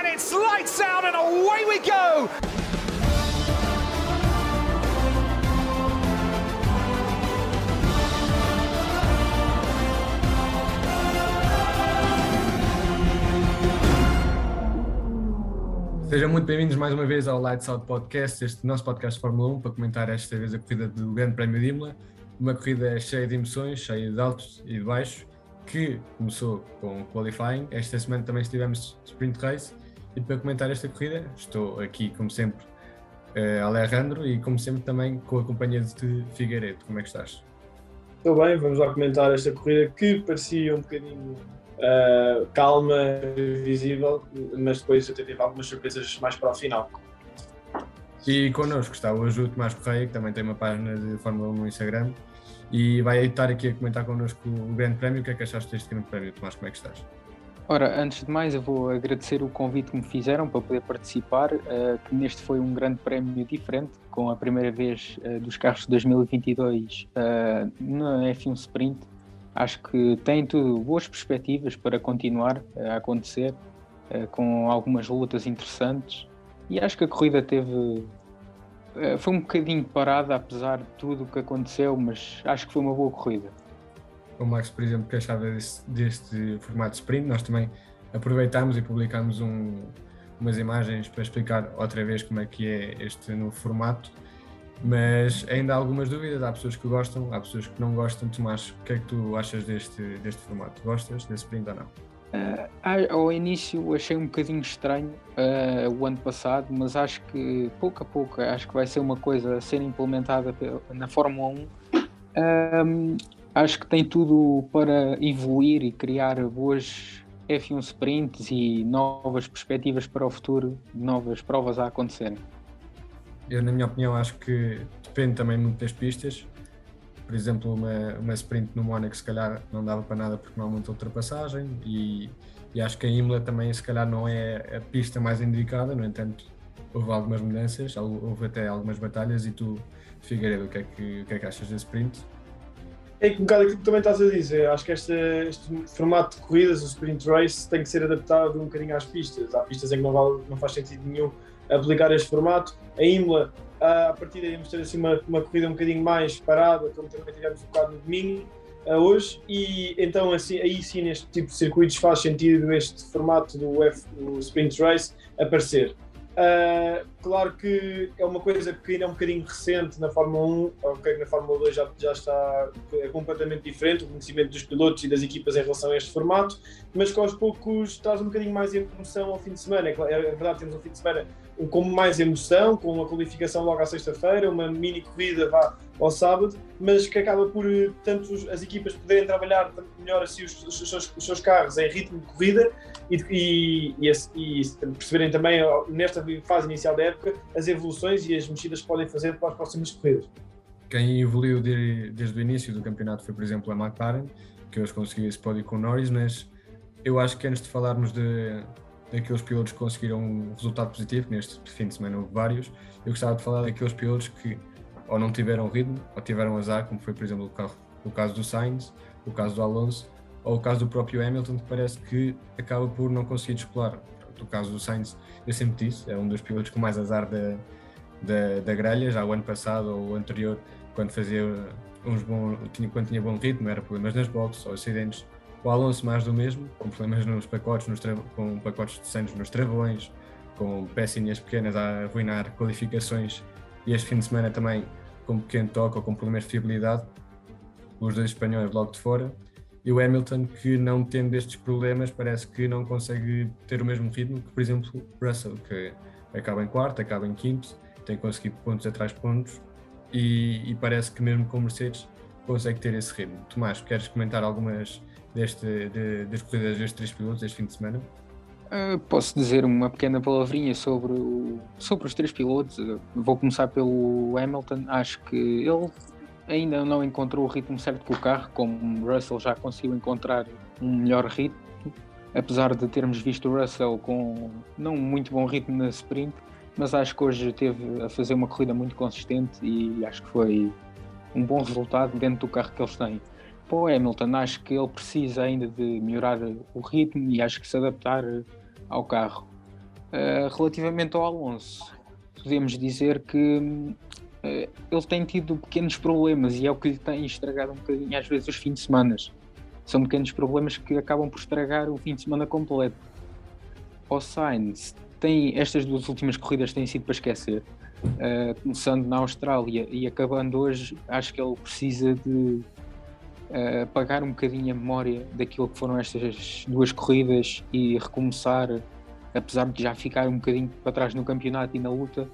and it's lights out and away we go. Sejam muito bem-vindos mais uma vez ao Lights Out Podcast, este nosso podcast de Fórmula 1, para comentar esta vez a corrida do Grande Prémio de Imola, uma corrida cheia de emoções, cheia de altos e de baixos, que começou com qualifying. Esta semana também estivemos sprint race e para comentar esta corrida estou aqui, como sempre, uh, Alejandro e como sempre também com a companhia de Figueiredo. Como é que estás? Estou bem, vamos lá comentar esta corrida que parecia um bocadinho uh, calma, visível, mas depois até teve algumas surpresas mais para o final. E connosco está hoje o Tomás Correia, que também tem uma página de Fórmula 1 no Instagram e vai estar aqui a comentar connosco o Grande Prémio. O que é que achaste deste Grande Prémio, Tomás? Como é que estás? Ora, antes de mais, eu vou agradecer o convite que me fizeram para poder participar, uh, que neste foi um grande prémio diferente, com a primeira vez uh, dos carros de 2022 uh, na F1 Sprint, acho que tem tudo boas perspectivas para continuar a acontecer, eh, com algumas lutas interessantes. E acho que a corrida teve. Eh, foi um bocadinho parada, apesar de tudo o que aconteceu, mas acho que foi uma boa corrida. O Max, por exemplo, que achava deste, deste formato sprint, nós também aproveitámos e publicámos um, umas imagens para explicar outra vez como é que é este novo formato mas ainda há algumas dúvidas, há pessoas que gostam, há pessoas que não gostam. Tomás, o que é que tu achas deste, deste formato? Gostas desse sprint ou não? Uh, ao início achei um bocadinho estranho uh, o ano passado, mas acho que pouco a pouco acho que vai ser uma coisa a ser implementada na Fórmula 1. Um, acho que tem tudo para evoluir e criar boas F1 sprints e novas perspectivas para o futuro, novas provas a acontecerem. Eu, na minha opinião, acho que depende também muito das pistas. Por exemplo, uma, uma sprint no Mónaco, se calhar, não dava para nada porque não há muita ultrapassagem. E, e acho que a Imola também, se calhar, não é a pista mais indicada. No entanto, houve algumas mudanças, houve até algumas batalhas. E tu, Figueiredo, o que é que, o que, é que achas desse sprint? É um bocado aquilo que também estás a dizer. Acho que este, este formato de corridas, o sprint race, tem que ser adaptado um bocadinho às pistas. Há pistas em que não, vale, não faz sentido nenhum aplicar este formato. A Imola, a partir daí, vamos ter assim uma, uma corrida um bocadinho mais parada, como também tivemos focado no domingo, uh, hoje, e então assim, aí sim, neste tipo de circuitos, faz sentido este formato do, F, do Sprint Race aparecer. Uh, claro que é uma coisa que ainda é um bocadinho recente na Fórmula 1, ok, na Fórmula 2 já, já está é completamente diferente o conhecimento dos pilotos e das equipas em relação a este formato, mas que aos poucos traz um bocadinho mais emoção ao fim de semana. É, é verdade, temos um fim de semana com mais emoção, com uma qualificação logo à sexta-feira, uma mini corrida vá ao sábado, mas que acaba por eh, tanto as equipas poderem trabalhar melhor assim os, os, seus, os seus, carros em ritmo de corrida e, e, e, e, perceberem também nesta fase inicial da época as evoluções e as mexidas que podem fazer para as próximas corridas. Quem evoluiu de, desde o início do campeonato foi, por exemplo, a McLaren, que hoje conseguiu esse pódio com o Norris, mas eu acho que antes de falarmos de, daqueles pilotos que conseguiram um resultado positivo, neste fim de semana houve vários, eu gostava de falar daqueles pilotos que ou não tiveram ritmo, ou tiveram azar, como foi, por exemplo, o, carro, o caso do Sainz, o caso do Alonso, ou o caso do próprio Hamilton, que parece que acaba por não conseguir descolar. O caso do Sainz, eu sempre disse, é um dos pilotos com mais azar da, da, da grelha, já o ano passado ou o anterior, quando fazia uns bons, quando tinha bom ritmo, era problemas nas boxes ou acidentes o Alonso mais do mesmo, com problemas nos pacotes, nos com pacotes de Santos nos travões, com pecinhas pequenas a arruinar qualificações e este fim de semana também com pequeno toque ou com problemas de fiabilidade, os dois espanhóis logo de fora. E o Hamilton, que não tendo estes problemas, parece que não consegue ter o mesmo ritmo que, por exemplo, Russell, que acaba em quarto, acaba em quinto, tem conseguido pontos atrás de pontos e, e parece que mesmo com Mercedes consegue ter esse ritmo. Tomás, queres comentar algumas deste, de, das corridas destes três pilotos este fim de semana? Uh, posso dizer uma pequena palavrinha sobre, o, sobre os três pilotos. Vou começar pelo Hamilton. Acho que ele ainda não encontrou o ritmo certo com o carro, como Russell já conseguiu encontrar um melhor ritmo. Apesar de termos visto o Russell com não muito bom ritmo na sprint, mas acho que hoje teve a fazer uma corrida muito consistente e acho que foi um bom resultado dentro do carro que eles têm para o Hamilton, acho que ele precisa ainda de melhorar o ritmo e acho que se adaptar ao carro. Uh, relativamente ao Alonso, podemos dizer que uh, ele tem tido pequenos problemas e é o que lhe tem estragado um bocadinho às vezes os fins de semana. São pequenos problemas que acabam por estragar o fim de semana completo. O Sainz tem estas duas últimas corridas têm sido para esquecer. Uh, começando na Austrália e acabando hoje, acho que ele precisa de uh, apagar um bocadinho a memória daquilo que foram estas duas corridas e recomeçar, apesar de já ficar um bocadinho para trás no campeonato e na luta,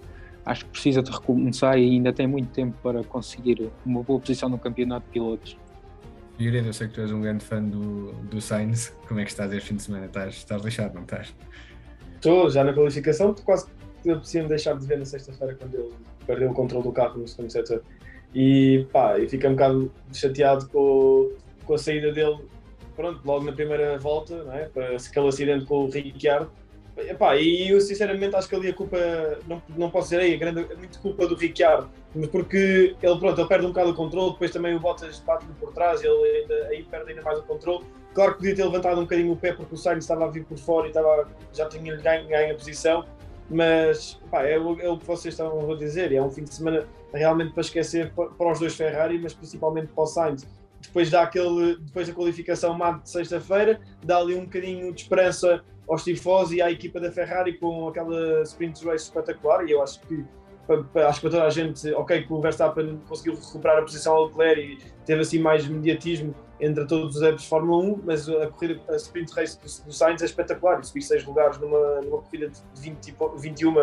acho que precisa de recomeçar e ainda tem muito tempo para conseguir uma boa posição no campeonato de pilotos. Figueiredo, eu sei que tu és um grande fã do, do Sainz. Como é que estás este fim de semana? Estás, estás lixado, não estás? Estou, já na qualificação, quase que apetecia-me deixar de ver na sexta-feira quando ele perdeu o controle do carro no segundo setor. E pá, eu fiquei um bocado chateado com, com a saída dele, pronto, logo na primeira volta, não é? Para aquele acidente com o Ricciardo. Epá, e eu sinceramente acho que ali a culpa, não, não posso dizer aí, a grande, é muito culpa do Ricciardo, porque ele, pronto, ele perde um bocado o controle, depois também o Bottas bate-lhe por trás, ele ainda, aí perde ainda mais o controle. Claro que podia ter levantado um bocadinho o pé porque o Sainz estava a vir por fora e estava, já tinha ganho, ganho a posição, mas pá, é, o, é o que vocês estão a dizer, é um fim de semana realmente para esquecer para os dois Ferrari, mas principalmente para o Sainz. Depois, dá aquele, depois da qualificação má de sexta-feira, dá ali um bocadinho de esperança aos tifosi e à equipa da Ferrari com aquela sprint race espetacular e eu acho que acho que para toda a gente, ok, que o Verstappen conseguiu recuperar a posição ao Leclerc e teve assim mais mediatismo entre todos os adeptos de Fórmula 1, mas a corrida, a sprint race do, do Sainz é espetacular, e subir seis lugares numa, numa corrida de 20, 21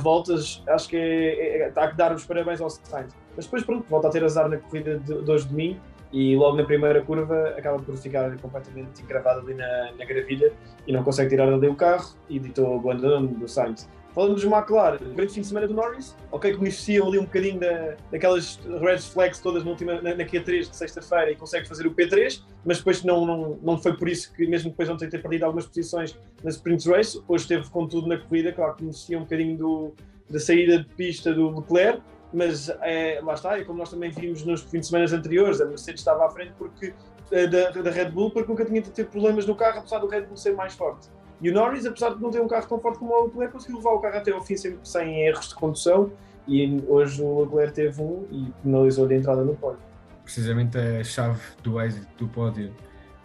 voltas, acho que é, é, está a dar os parabéns ao Sainz. Mas depois, pronto, volta a ter azar na corrida de, de hoje de mim, e logo na primeira curva acaba por ficar completamente encravado ali na, na gravilha e não consegue tirar ali o carro e ditou o abandono do Sainz. Falando dos McLaren, grande fim de semana do Norris, ok, que beneficiam ali um bocadinho da, daquelas red flags todas na, última, na, na Q3 de sexta-feira e consegue fazer o P3, mas depois não, não, não foi por isso que, mesmo depois de ontem ter perdido algumas posições na sprint race, hoje teve contudo na corrida, claro que beneficia um bocadinho do, da saída de pista do Leclerc, mas é, lá está, e como nós também vimos nos fins de semana anteriores, a Mercedes estava à frente porque, eh, da, da Red Bull porque nunca tinha de ter problemas no carro, apesar do Red Bull ser mais forte. E o Norris, apesar de não ter um carro tão forte como o Leclerc, conseguiu levar o carro até ao fim sem, sem erros de condução e hoje o Leclerc teve um e penalizou-lhe a entrada no pódio. Precisamente a chave do êxito do pódio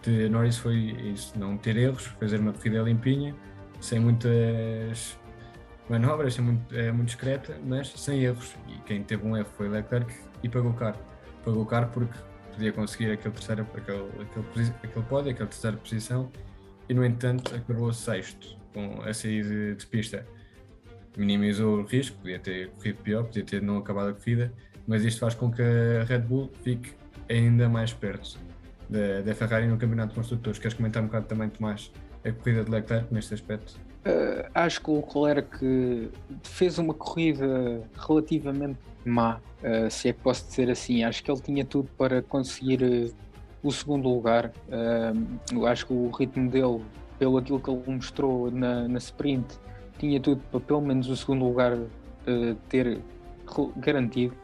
de Norris foi isso, não ter erros, fazer uma corrida limpinha, sem muitas manobras, é muito, é muito discreta, mas sem erros. E quem teve um erro foi Leclerc e pagou caro. Pagou caro porque podia conseguir aquele terceiro, aquele, aquele, aquele pódio, aquela terceira posição, e no entanto acabou sexto com a sair de, pista. Minimizou o risco, podia ter corrido pior, podia ter não acabado a corrida, mas isto faz com que a Red Bull fique ainda mais perto da, da Ferrari no Campeonato de Construtores. Queres comentar um bocado também, Tomás, a corrida de Leclerc neste aspecto? Uh, acho que o Leclerc fez uma corrida relativamente má, uh, se é que posso dizer assim. Acho que ele tinha tudo para conseguir uh, o segundo lugar. acho que o ritmo dele, pelo aquilo que ele mostrou na, na sprint, tinha tudo para pelo menos o segundo lugar ter garantido.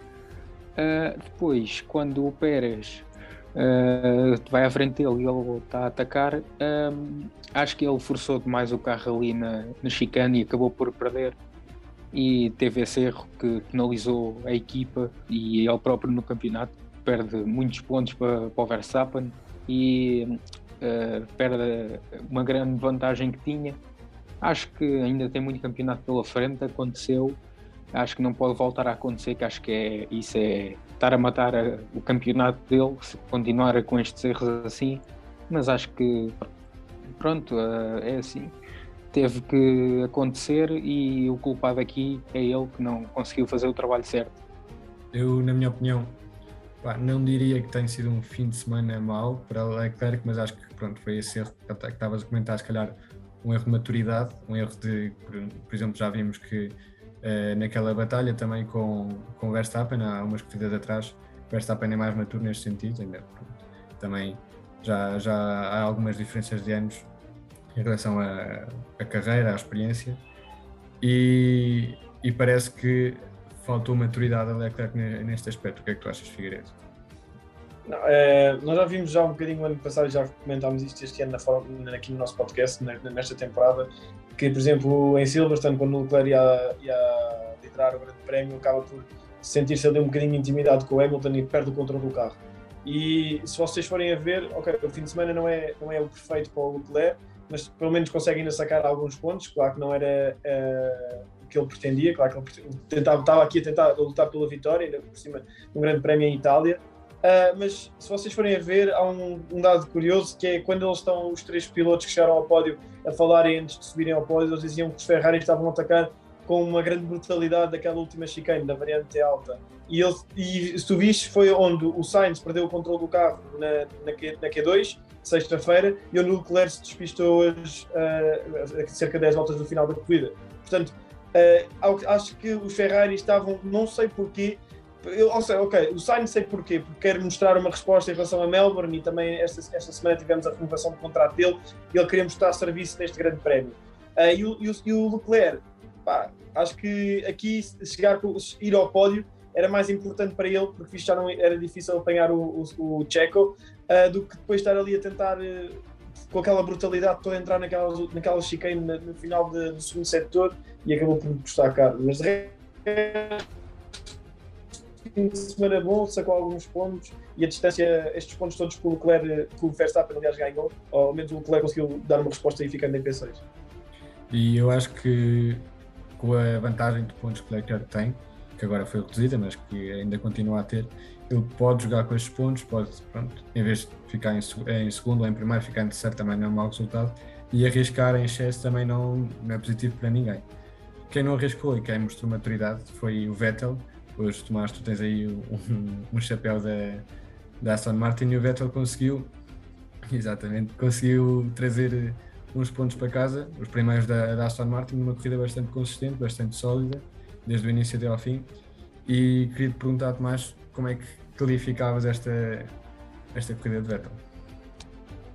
depois, quando o Pérez uh, vai à frente dele e ele está a atacar. Acho que ele forçou demais o carro ali na, na chicane e acabou por perder. E teve esse erro que penalizou a equipa e ele próprio no campeonato. Perde muitos pontos para, para o Verstappen e uh, perde uma grande vantagem que tinha. Acho que ainda tem muito campeonato pela frente. Aconteceu, acho que não pode voltar a acontecer. Que acho que é, isso é estar a matar a, o campeonato dele se continuar com estes erros assim, mas acho que pronto, é assim. Teve que acontecer e o culpado aqui é ele que não conseguiu fazer o trabalho certo. Eu, na minha opinião, pá, não diria que tem sido um fim de semana mau para Leclerc, mas acho que pronto, foi esse erro que estavas a comentar, se calhar um erro de maturidade, um erro de, por, exemplo, já vimos que uh, naquela batalha também com, com Verstappen, há umas corridas atrás. Verstappen é mais maturo neste sentido, ainda também já, já há algumas diferenças de anos em relação à carreira, à experiência, e, e, parece que faltou maturidade a Leclerc neste aspecto. O que é que tu achas, Figueiredo? Não, é, nós já vimos já um bocadinho no ano passado, já comentámos isto este ano na, aqui no nosso podcast, nesta temporada, que, por exemplo, em Silverstone, quando o Leclerc ia, ia liderar o Grande Prémio, acaba por sentir-se ali um bocadinho intimidado com o Hamilton e perde o controle do carro. E se vocês forem a ver, ok, o fim de semana não é, não é o perfeito para o Leclerc, mas pelo menos consegue ainda sacar alguns pontos. Claro que não era uh, que ele pretendia, claro que ele tentava, estava aqui a tentar lutar pela vitória, ainda por cima um grande prémio em Itália. Uh, mas se vocês forem a ver, há um, um, dado curioso que é quando eles estão, os três pilotos que chegaram ao pódio, a falarem antes de subirem ao pódio, eles diziam que os Ferrari estavam a atacar com uma grande brutalidade daquela última chicane, da variante alta. E, ele, e se tu viste, foi onde o Sainz perdeu o controle do carro na, na, Q, na Q2, sexta-feira, e onde o Leclerc se despistou hoje, uh, a cerca de 10 voltas do final da corrida. Portanto, uh, acho que os Ferrari estavam, não sei porquê, eu, ou seja, ok, o Sainz sei porquê, porque quer mostrar uma resposta em relação a Melbourne e também esta, esta semana tivemos a renovação do contrato dele e ele queria mostrar serviço neste grande prémio. Uh, e, o, e, o, e, o, Leclerc, pá, acho que aqui chegar, ir ao pódio era mais importante para ele, porque já não era difícil apanhar o, o, o Checo, uh, do que depois estar ali a tentar, uh, com aquela brutalidade, toda entrar naquela, naquela chicane no, final de, do segundo setor e acabou por custar caro. Mas de resto, semana bom, sacou alguns pontos e a distância, estes pontos todos que o Leclerc, que o Verstappen aliás ganhou, ou ao menos o Leclerc conseguiu dar uma resposta e ficando em P6. E eu acho que com a vantagem de pontos que o Leclerc tem, que agora foi reduzida, mas que ainda continua a ter, ele pode jogar com estes pontos, pode, pronto, em vez de ficar em, em segundo ou em primeiro, ficar em terceiro também não é um mau resultado, e arriscar em excesso também não, não é positivo para ninguém. Quem não arriscou e quem mostrou maturidade foi o Vettel, Hoje, Tomás, tu tens aí um, um chapéu da, da Aston Martin e o Vettel conseguiu, exatamente, conseguiu trazer uns pontos para casa, os primeiros da, da Aston Martin, numa corrida bastante consistente, bastante sólida, desde o início até ao fim. E queria te perguntar, Tomás, como é que qualificavas esta, esta corrida de Vettel?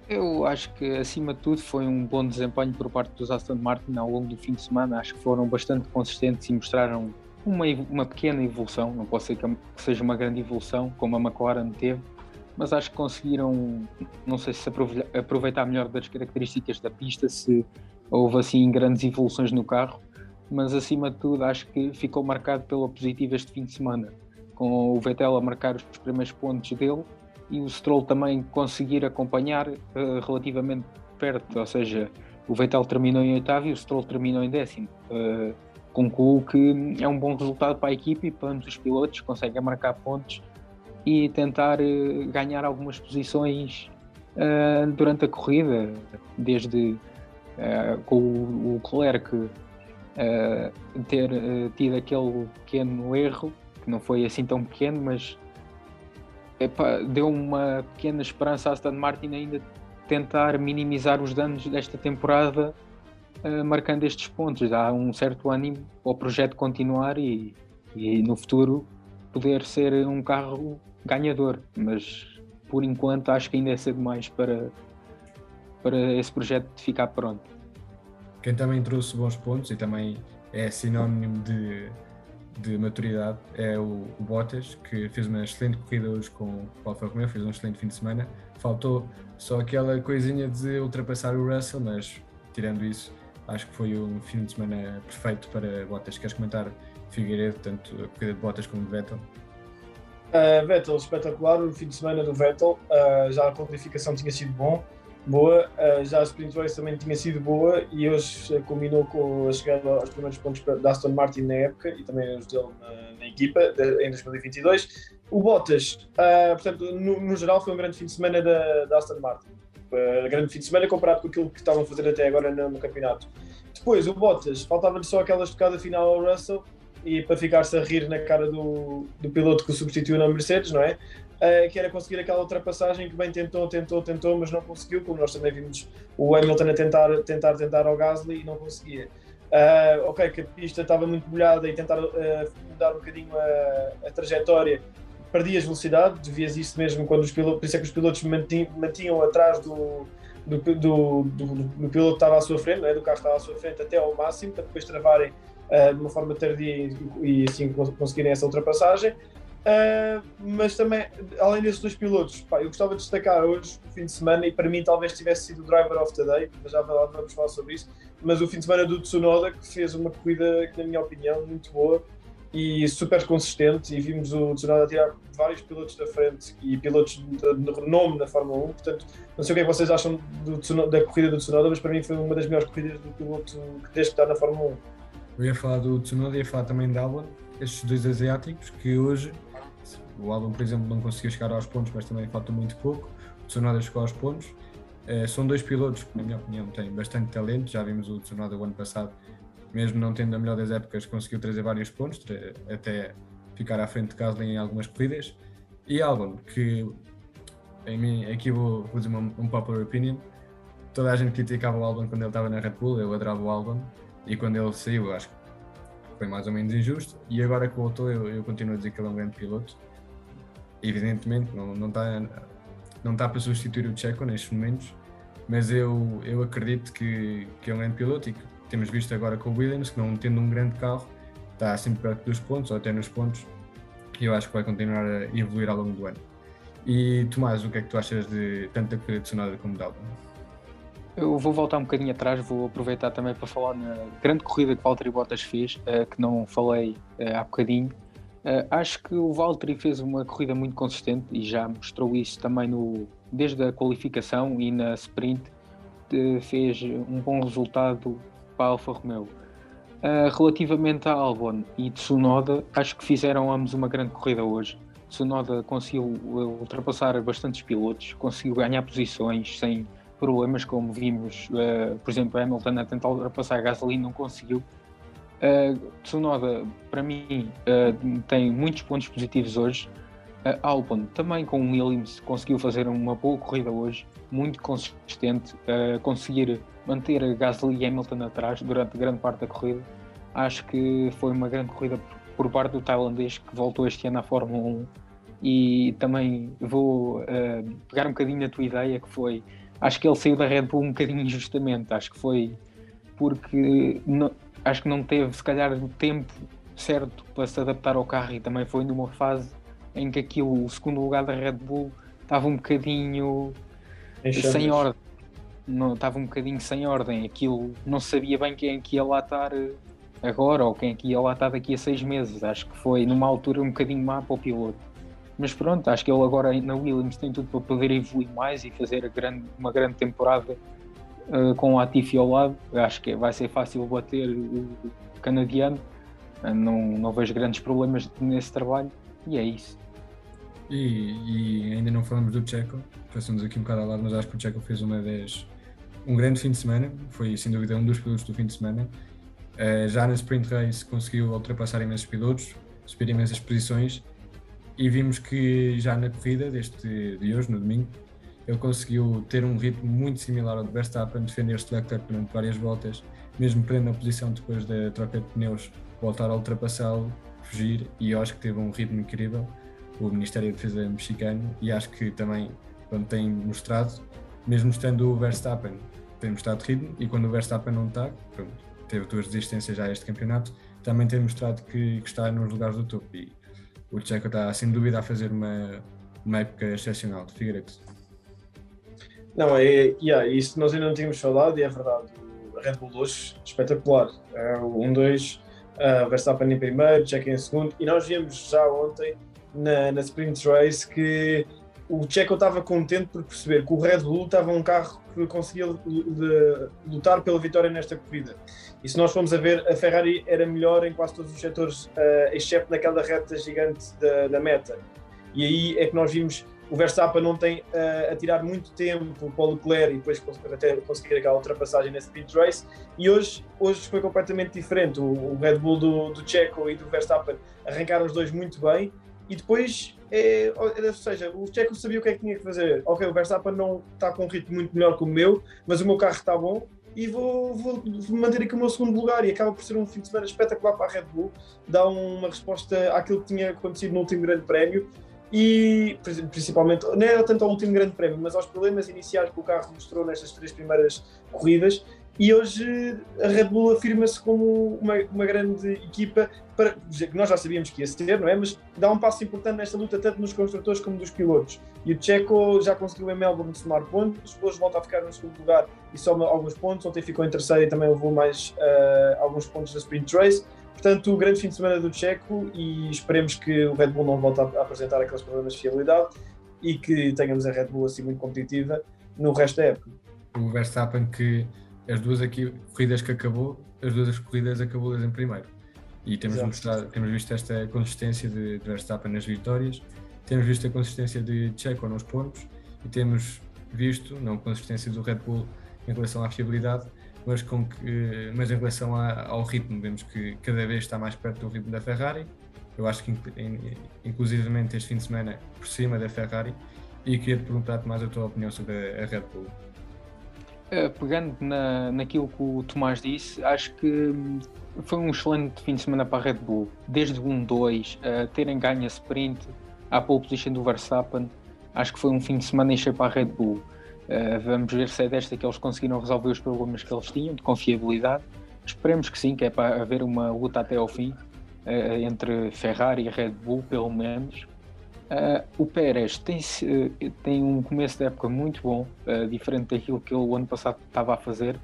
Eu acho que, acima de tudo, foi um bom desempenho por parte dos Aston Martin ao longo do fim de semana. Acho que foram bastante consistentes e mostraram uma, uma pequena evolução, não posso dizer que seja uma grande evolução, como a McLaren teve, mas acho que conseguiram, não sei se aproveitar melhor das características da pista, se houve assim grandes evoluções no carro, mas acima de tudo acho que ficou marcado pela positiva este fim de semana, com o Vettel a marcar os primeiros pontos dele e o Stroll também conseguir acompanhar uh, relativamente perto, ou seja, o Vettel terminou em oitavo e o Stroll terminou em décimo. Uh, concluo que é um bom resultado para a equipe e para ambos os pilotos, conseguem marcar pontos e tentar uh, ganhar algumas posições uh, durante a corrida, desde com o, o Clerc ter tido aquele pequeno erro, que não foi assim tão pequeno, mas deu uma pequena esperança a Aston Martin ainda tentar minimizar os danos desta temporada uh, marcando estes pontos. Dá um certo ânimo ao projeto continuar e, e no futuro poder ser um carro ganhador. Mas por enquanto acho que ainda é cedo mais para, para esse projeto ficar pronto. Quem também trouxe bons pontos e também é sinónimo de, de maturidade é o, o, Bottas, que fez uma excelente corrida hoje com o Alfa Romeo, fez um excelente fim de semana. Faltou só aquela coisinha de ultrapassar o Russell, mas tirando isso, acho que foi um fim de semana perfeito para Bottas. Queres comentar Figueiredo, tanto a corrida de Bottas como de Vettel? Uh, Vettel, espetacular, o fim de semana do Vettel, uh, já a qualificação tinha sido bom, boa, uh, já a sprint race também tinha sido boa e hoje combinou com a chegada aos primeiros pontos da Aston Martin na época e também os dele na, na equipa em 2022. O Bottas, portanto, no, no, geral foi um grande fim de semana da, da Aston Martin uh, grande fim de semana comparado com aquilo que estavam a fazer até agora no, no campeonato. Depois, o Bottas, faltava-lhe só aquela estocada final ao Russell e para ficar-se a rir na cara do, do piloto que o substituiu na Mercedes, não é? Uh, que era conseguir aquela ultrapassagem que bem tentou, tentou, tentou, mas não conseguiu, como nós também vimos o Hamilton a tentar, tentar, tentar ao Gasly e não conseguia. Uh, ok, que a pista estava muito molhada e tentar uh, mudar um bocadinho a, a trajetória perdias velocidade, devias isso mesmo quando os pilotos, por isso é que os pilotos mantinham, mantinham atrás do, do, do, do, do piloto que estava à sua frente, é? do carro que estava à sua frente até ao máximo, para depois travarem uh, de uma forma tardia e, e, assim conseguirem essa ultrapassagem. Uh, mas também, além desses dois pilotos, pá, eu gostava de destacar hoje, o fim de semana, e para mim talvez tivesse sido o driver of the day, mas já vamos falar sobre isso, mas o fim de semana do Tsunoda, que fez uma corrida, que, na minha opinião, muito boa e super consistente. E vimos o Tsunoda tirar vários pilotos da frente e pilotos de, renome na Fórmula 1. Portanto, não sei o que é que vocês acham do, da corrida do Tsunoda, mas para mim foi uma das melhores corridas do piloto que desde que está na Fórmula 1. Eu ia falar do Tsunoda ia falar também da Albon, estes dois asiáticos que hoje, o Albon, por exemplo, não conseguiu chegar aos pontos, mas também falta muito pouco. O Tsunoda chegou aos pontos eh, são dois pilotos que, na minha opinião, têm bastante talento. Já vimos o Tsunoda o ano passado, mesmo não tendo a melhor das épocas, conseguiu trazer vários pontos, até ficar à frente de Gasly em algumas corridas. E Albon, que em mim, aqui vou fazer uma um popular opinion. Toda a gente criticava o Albon quando ele estava na Red Bull, eu adorava o Albon, e quando ele saiu, acho que foi mais ou menos injusto. E agora que voltou, eu, eu continuo a dizer que ele é um grande piloto. Evidentemente, não, não está não está para substituir o Checo nestes momentos, mas eu, eu acredito que, que é um grande piloto e que temos visto agora com o Williams, que não tendo um grande carro, está sempre perto dos pontos ou até nos pontos, e eu acho que vai continuar a evoluir ao longo do ano. E Tomás, o que é que tu achas de tanto da corrida de Tsunoda como da Albon? Eu vou voltar um bocadinho atrás, vou aproveitar também para falar na grande corrida que Valtteri Bottas fez, eh, que não falei eh, há bocadinho. Eh, acho que o Valtteri fez uma corrida muito consistente e já mostrou isso também no, desde a qualificação e na sprint fez um bom resultado para a Alfa Romeo. Uh, relativamente a Albon e Tsunoda, acho que fizeram ambos uma grande corrida hoje. Tsunoda conseguiu ultrapassar bastantes pilotos, conseguiu ganhar posições sem problemas, como vimos, uh, por exemplo, Hamilton a tentar ultrapassar a Gasly não conseguiu. Uh, Tsunoda, para mim, uh, tem muitos pontos positivos hoje. Uh, Albon também com o Williams conseguiu fazer uma boa corrida hoje, muito consistente, conseguir manter Gasly e Hamilton atrás durante grande parte da corrida. Acho que foi uma grande corrida por, parte do tailandês que voltou este ano à Fórmula 1 e também vou pegar um bocadinho na tua ideia que foi, acho que ele saiu da Red Bull um bocadinho injustamente, acho que foi porque não, acho que não teve se calhar o tempo certo para se adaptar ao carro e também foi numa fase em que aquilo, o segundo lugar da Red Bull estava um bocadinho sem ordem. Não, estava um bocadinho sem ordem. Aquilo não sabia bem quem é que ia lá estar eh, agora ou quem é que ia lá estar daqui a seis meses. Acho que foi numa altura um bocadinho má para o piloto. Mas pronto, acho que ele agora na Williams tem tudo para poder evoluir mais e fazer grande, uma grande temporada uh, com o Latifi ao lado. Acho que vai ser fácil bater o canadiano. Uh, não, não vejo grandes problemas nesse trabalho e é isso. E, e, ainda não falamos do Checo, passamos aqui um bocado ao lado, mas acho que o Checo fez uma vez um grande fim de semana, foi sem dúvida um dos pilotos do fim de semana. Uh, já na sprint race conseguiu ultrapassar imensos pilotos, subir imensas posições e vimos que já na corrida deste de hoje, no domingo, ele conseguiu ter um ritmo muito similar ao do Verstappen, defender-se de Leclerc durante várias voltas, mesmo perdendo a posição depois da troca de pneus, voltar a ultrapassá-lo fugir e eu acho que teve um ritmo incrível. O Ministério da Defesa mexicano e acho que também quando tem mostrado, mesmo estando o Verstappen, tem mostrado ritmo e quando o Verstappen não está, pronto, teve duas desistências já este campeonato, também tem mostrado que, que está nos lugares do topo. E o Checo está sem dúvida a fazer uma, uma época excepcional. De Figueiredo. Não, é, yeah, isso nós ainda não tínhamos falado e é verdade. O Red Bull 2 espetacular. É, o 1-2 uh, Verstappen em primeiro, Checo em segundo, e nós vimos já ontem na, na Sprint Race que o Checo estava contente por perceber que o Red Bull estava um carro que conseguia lutar pela vitória nesta corrida. E se nós formos a ver, a Ferrari era melhor em quase todos os setores, uh, exceto naquela reta gigante da, da meta. E aí é que nós vimos o Verstappen não tem uh, a tirar muito tempo para o Leclerc e depois até conseguir aquela ultrapassagem nesse pit race. E hoje, hoje foi completamente diferente. O, o Red Bull do, do Checo e do Verstappen arrancaram os dois muito bem e depois, é, ou seja, o Checo sabia o que é que tinha que fazer. Ok, o Verstappen não está com um ritmo muito melhor que o meu, mas o meu carro está bom e vou, vou, manter aqui o meu segundo lugar. E acaba por ser um fim de semana espetacular para a Red Bull, dá uma resposta àquilo que tinha acontecido no último Grande Prémio e principalmente, não era tanto ao último grande prémio, mas aos problemas iniciais que o carro mostrou nestas três primeiras corridas e hoje a Red Bull afirma-se como uma, uma grande equipa para, que nós já sabíamos que ia ser, não é? Mas dá um passo importante nesta luta, tanto nos construtores como dos pilotos. E o Checo já conseguiu em Melbourne somar pontos, hoje volta a ficar no segundo lugar e soma alguns pontos. Ontem ficou em terceiro e também levou mais uh, alguns pontos da Sprint Race. Portanto, o grande fim de semana do Checo e esperemos que o Red Bull não volte a apresentar aqueles problemas de fiabilidade e que tenhamos a Red Bull assim muito competitiva no resto da época. O Verstappen que as duas aqui, corridas que acabou, as duas corridas acabou em primeiro. E temos, mostrado, temos visto esta consistência de, de Verstappen nas vitórias, temos visto a consistência de Checo nos pontos e temos visto, não consistência do Red Bull em relação à fiabilidade, mas, com que, mas em relação a, ao ritmo, vemos que cada vez está mais perto do ritmo da Ferrari. Eu acho que, inclusivamente, este fim de semana por cima da Ferrari. E queria te perguntar mais a tua opinião sobre a, a Red Bull. Uh, pegando na, naquilo que o Tomás disse, acho que hum, foi um excelente fim de semana para a Red Bull. Desde o 1-2, uh, terem ganho a sprint, à pole position do Verstappen, acho que foi um fim de semana em cheio para a Red Bull. Uh, vamos ver se é desta que eles conseguiram resolver os problemas que eles tinham de confiabilidade. Esperemos que sim, que é para haver uma luta até ao fim uh, entre Ferrari e Red Bull, pelo menos. Uh, o Pérez tem, tem um começo de época muito bom, diferente daquilo que ele o ano passado estava a fazer.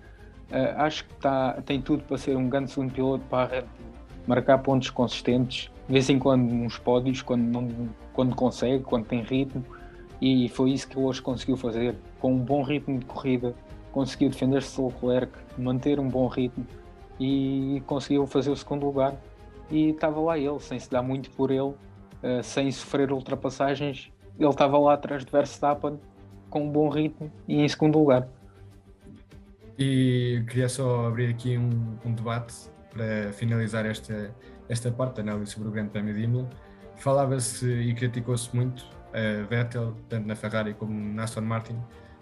acho que tá, tem tudo para ser um grande segundo piloto para a Red Bull, marcar pontos consistentes, de vez em quando uns pódios, quando, não, quando consegue, quando tem ritmo, e foi isso que ele hoje conseguiu fazer. Com um bom ritmo de corrida, conseguiu defender-se do Leclerc, manter um bom ritmo e conseguiu fazer o segundo lugar. E estava lá ele, sem se dar muito por ele, uh, sem sofrer ultrapassagens, ele estava lá atrás de Verstappen com um bom ritmo e em segundo lugar. E queria só abrir aqui um, um debate para finalizar esta, esta parte da análise sobre o Grande Prémio de Imola. Falava-se e criticou-se muito a Vettel, tanto na Ferrari como na Aston Martin,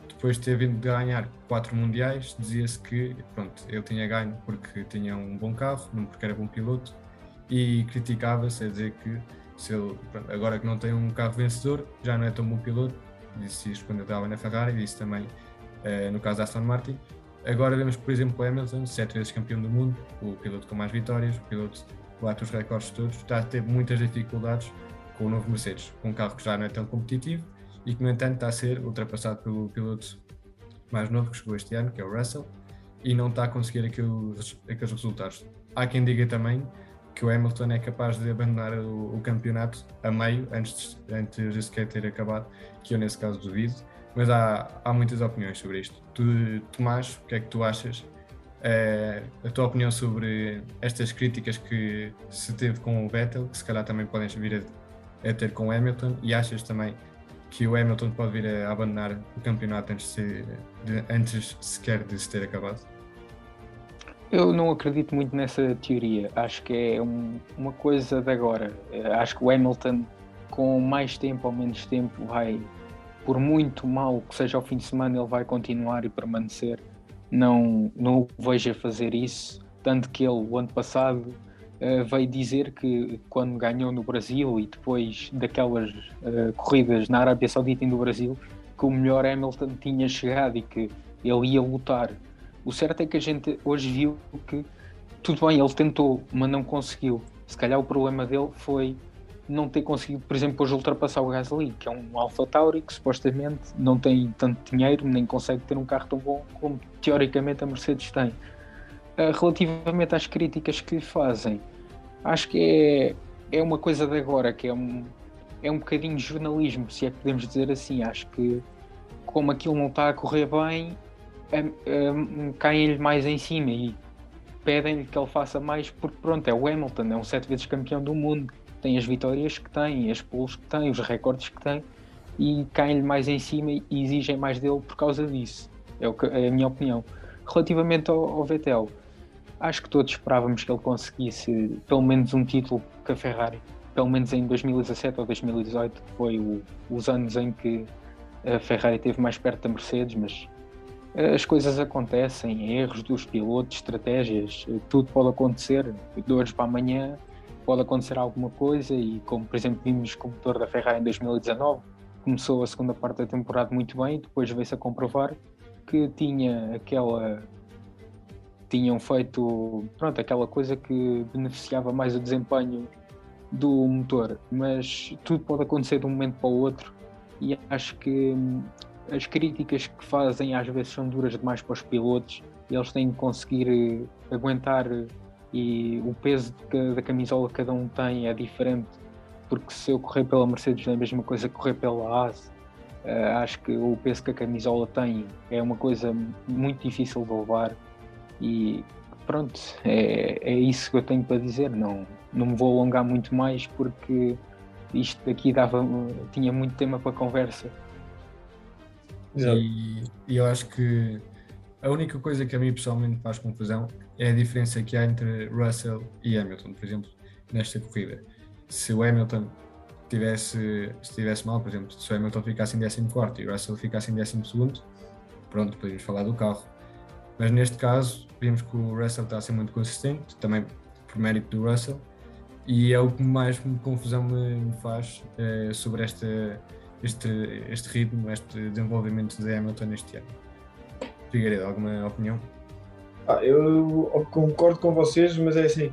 depois de ter vindo de ganhar quatro mundiais, dizia-se que pronto, ele tinha ganho porque tinha um bom carro, não porque era bom piloto, e criticava-se a dizer que se ele, agora que não tem um carro vencedor, já não é tão bom piloto. Disse isto quando estava na Ferrari, disse também uh, no caso da Aston Martin. Agora vemos, por exemplo, Hamilton, sete vezes campeão do mundo, o piloto com mais vitórias, o piloto que bate os recordes todos, está a ter muitas dificuldades com o novo Mercedes, um carro que já não é tão competitivo e que, no entanto, está a ser ultrapassado pelo piloto mais novo que chegou este ano, que é o Russell, e não está a conseguir aqueles, aqueles resultados. Há quem diga também que o Hamilton é capaz de abandonar o, o campeonato a meio, antes de, antes de sequer ter acabado, que eu nesse caso duvido, mas há, há muitas opiniões sobre isto. Tu, Tomás, o que é que tu achas? É, a tua opinião sobre estas críticas que se teve com o Vettel, que se calhar também podem vir a, a ter com o Hamilton, e achas também que o Hamilton pode vir a abandonar o campeonato antes, de, de, antes sequer de se ter acabado? Eu não acredito muito nessa teoria. Acho que é um, uma coisa de agora. Eh, acho que o Hamilton, com mais tempo ou menos tempo, vai, por muito mal que seja o fim de semana, ele vai continuar e permanecer. Não, não vejo a fazer isso. Tanto que ele, o ano passado, uh, veio dizer que quando ganhou no Brasil e depois daquelas uh, corridas na Arábia Saudita e no Brasil, que o melhor Hamilton tinha chegado e que ele ia lutar o certo é que a gente hoje viu que tudo bem, ele tentou, mas não conseguiu. Se calhar o problema dele foi não ter conseguido, por exemplo, hoje ultrapassar o Gasly, que é um Alpha Tauri que supostamente não tem tanto dinheiro, nem consegue ter um carro tão bom como teoricamente a Mercedes tem. Uh, relativamente às críticas que lhe fazem, acho que é, é uma coisa de agora, que é um, é um bocadinho de jornalismo, se é que podemos dizer assim. Acho que como aquilo não está a correr bem, caem-lhe mais em cima e pedem-lhe que ele faça mais, porque pronto, é o Hamilton, é um sete vezes campeão do mundo, tem as vitórias que tem, as poles que tem, os recordes que tem, e caem-lhe mais em cima e exigem mais dele por causa disso. É, que, é a minha opinião. Relativamente ao, ao, Vettel, acho que todos esperávamos que ele conseguisse pelo menos um título com a Ferrari, pelo menos em 2017 ou 2018, que foi o, os anos em que a Ferrari esteve mais perto da Mercedes, mas as coisas acontecem, erros dos pilotos, estratégias, tudo pode acontecer. De hoje para amanhã pode acontecer alguma coisa e como por exemplo vimos com o motor da Ferrari em 2019, começou a segunda parte da temporada muito bem, depois veio-se a comprovar que tinha aquela tinham feito pronto, aquela coisa que beneficiava mais o desempenho do motor, mas tudo pode acontecer de um momento para o outro e acho que hum, as críticas que fazem às vezes são duras demais para os pilotos e eles têm que conseguir eh, aguentar e o peso da camisola que cada um tem é diferente porque se eu correr pela Mercedes é a mesma coisa que correr pela AS uh, acho que o peso que a camisola tem é uma coisa muito difícil de levar e pronto, é, é isso que eu tenho para dizer não, não me vou alongar muito mais porque isto daqui dava, tinha muito tema para conversa e, e, eu acho que a única coisa que a mim pessoalmente faz confusão é a diferença que há entre Russell e Hamilton, por exemplo, nesta corrida. Se o Hamilton tivesse, estivesse mal, por exemplo, se o Hamilton ficasse em 14 e o Russell ficasse em 12, pronto, podemos falar do carro. Mas neste caso, vimos que o Russell está a ser muito consistente, também por mérito do Russell, e é o que mais confusão me, faz é, sobre esta este, este ritmo, este desenvolvimento de Hamilton este ano. Figueiredo, alguma opinião? Ah, eu concordo com vocês, mas é assim.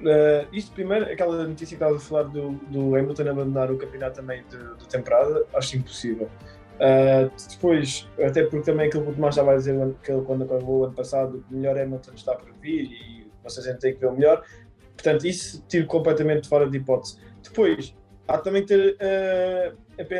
Uh, isto primeiro, aquela notícia que estava a falar do, do Hamilton abandonar o campeonato também de, de temporada, acho impossível. Uh, depois, até porque também aquilo que o Tomás estava a dizer que ele, quando acabou o ano passado, o melhor Hamilton está por vir e vocês ainda têm que ver o melhor. Portanto, isso tiro completamente fora de hipótese. Depois, há também ter uh,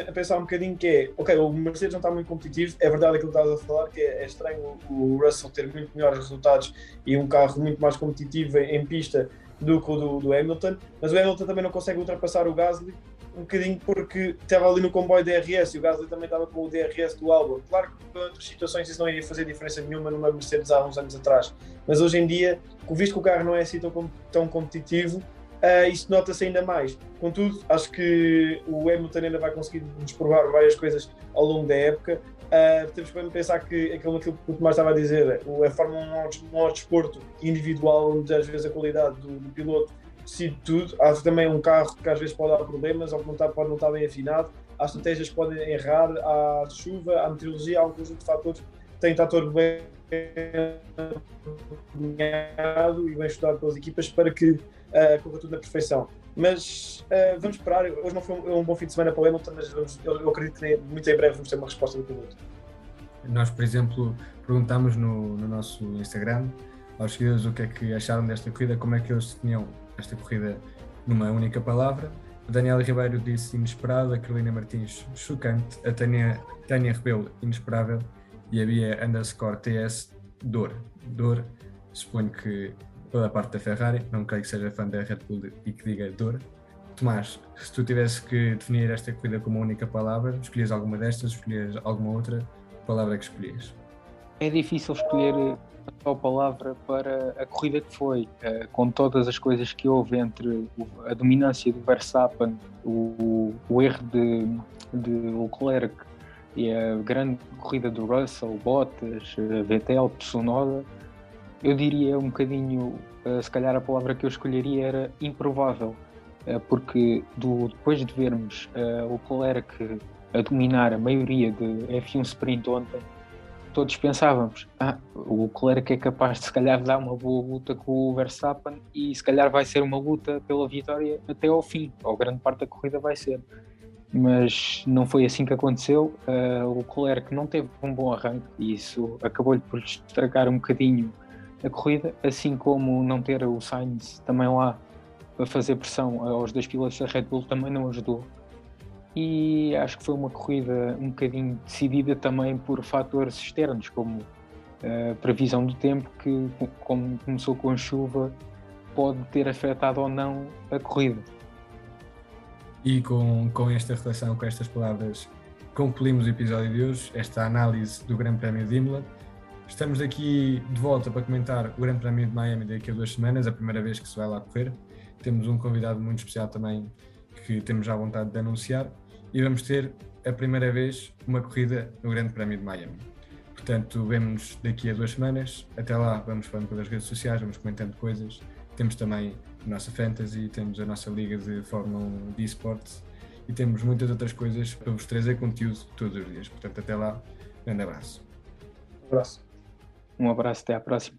a pensar um bocadinho que é, ok, o Mercedes não está muito competitivo, é verdade aquilo que estavas a falar, que é, é, estranho o Russell ter muito melhores resultados e um carro muito mais competitivo em, em pista do que o do, do, Hamilton, mas o Hamilton também não consegue ultrapassar o Gasly um bocadinho porque estava ali no comboio DRS e o Gasly também estava com o DRS do Albon. Claro que em outras situações isso não iria fazer diferença nenhuma numa Mercedes há uns anos atrás, mas hoje em dia, visto que o carro não é assim tão, tão competitivo, uh, isso nota-se ainda mais. Contudo, acho que o Hamilton ainda vai conseguir nos provar várias coisas ao longo da época. Uh, temos que pensar que aquilo, aquilo que o Tomás estava a dizer, a Fórmula 1 é um desporto individual, onde às vezes a qualidade do, do piloto decide tudo. Há também um carro que às vezes pode dar problemas, ou que não está, pode não estar bem afinado. Há estratégias que podem errar, há chuva, há meteorologia, há um conjunto de fatores que tem que estar todo bem alinhado e bem estudado pelas equipas para que uh, corra tudo na perfeição. Mas uh, vamos esperar. Hoje não foi um, um, bom fim de semana para o Hamilton, mas vamos, eu, eu, acredito que muito em breve vamos ter uma resposta do piloto. Nós, por exemplo, perguntámos no, no nosso Instagram aos seguidores o que é que acharam desta corrida, como é que eles tinham esta corrida numa única palavra. A Daniela Ribeiro disse inesperado, a Carolina Martins chocante, a Tânia, Tânia Rebelo inesperável e havia underscore TS dor. Dor, suponho que pela parte da Ferrari, não creio que seja fã da Red Bull e que diga dor. Tomás, se tu tivesse que definir esta corrida como uma única palavra, escolhias alguma destas, escolhias alguma outra palavra que escolhias? É difícil escolher a tal palavra para a corrida que foi, eh, com todas as coisas que houve entre a dominância do Verstappen, o, o erro de, de Leclerc e a grande corrida do Russell, Bottas, Vettel, Tsunoda, eu diria um bocadinho, eh, se calhar a palavra que eu escolheria era improvável, eh, porque do, depois de vermos o Leclerc a dominar a maioria de F1 Sprint ontem, todos pensávamos, ah, o Leclerc é capaz de se calhar dar uma boa luta com o Verstappen e se calhar vai ser uma luta pela vitória até ao fim, ou grande parte da corrida vai ser mas não foi assim que aconteceu. Uh, o Leclerc não teve um bom arranque e isso acabou-lhe por estragar um bocadinho a corrida, assim como não ter o Sainz também lá a fazer pressão aos dois pilotos da Red Bull também não ajudou. E acho que foi uma corrida um bocadinho decidida também por fatores externos, como a previsão do tempo, que, como começou com chuva, pode ter afetado ou não a corrida. E com, com esta reflexão, com estas palavras, concluímos o episódio de hoje, esta análise do Grande Prémio de Imola. Estamos aqui de volta para comentar o Grande Prémio de Miami daqui a duas semanas, a primeira vez que se vai lá correr. Temos um convidado muito especial também que temos já vontade de anunciar e vamos ter a primeira vez uma corrida no Grande Prémio de Miami. Portanto, vemos daqui a duas semanas. Até lá, vamos falando pelas redes sociais, vamos comentando coisas. Temos também a nossa Fantasy, temos a nossa Liga de Fórmula 1 de Esportes e temos muitas outras coisas para vos trazer conteúdo todos os dias. Portanto, até lá, grande abraço. Um abraço. Um abraço, até à próxima.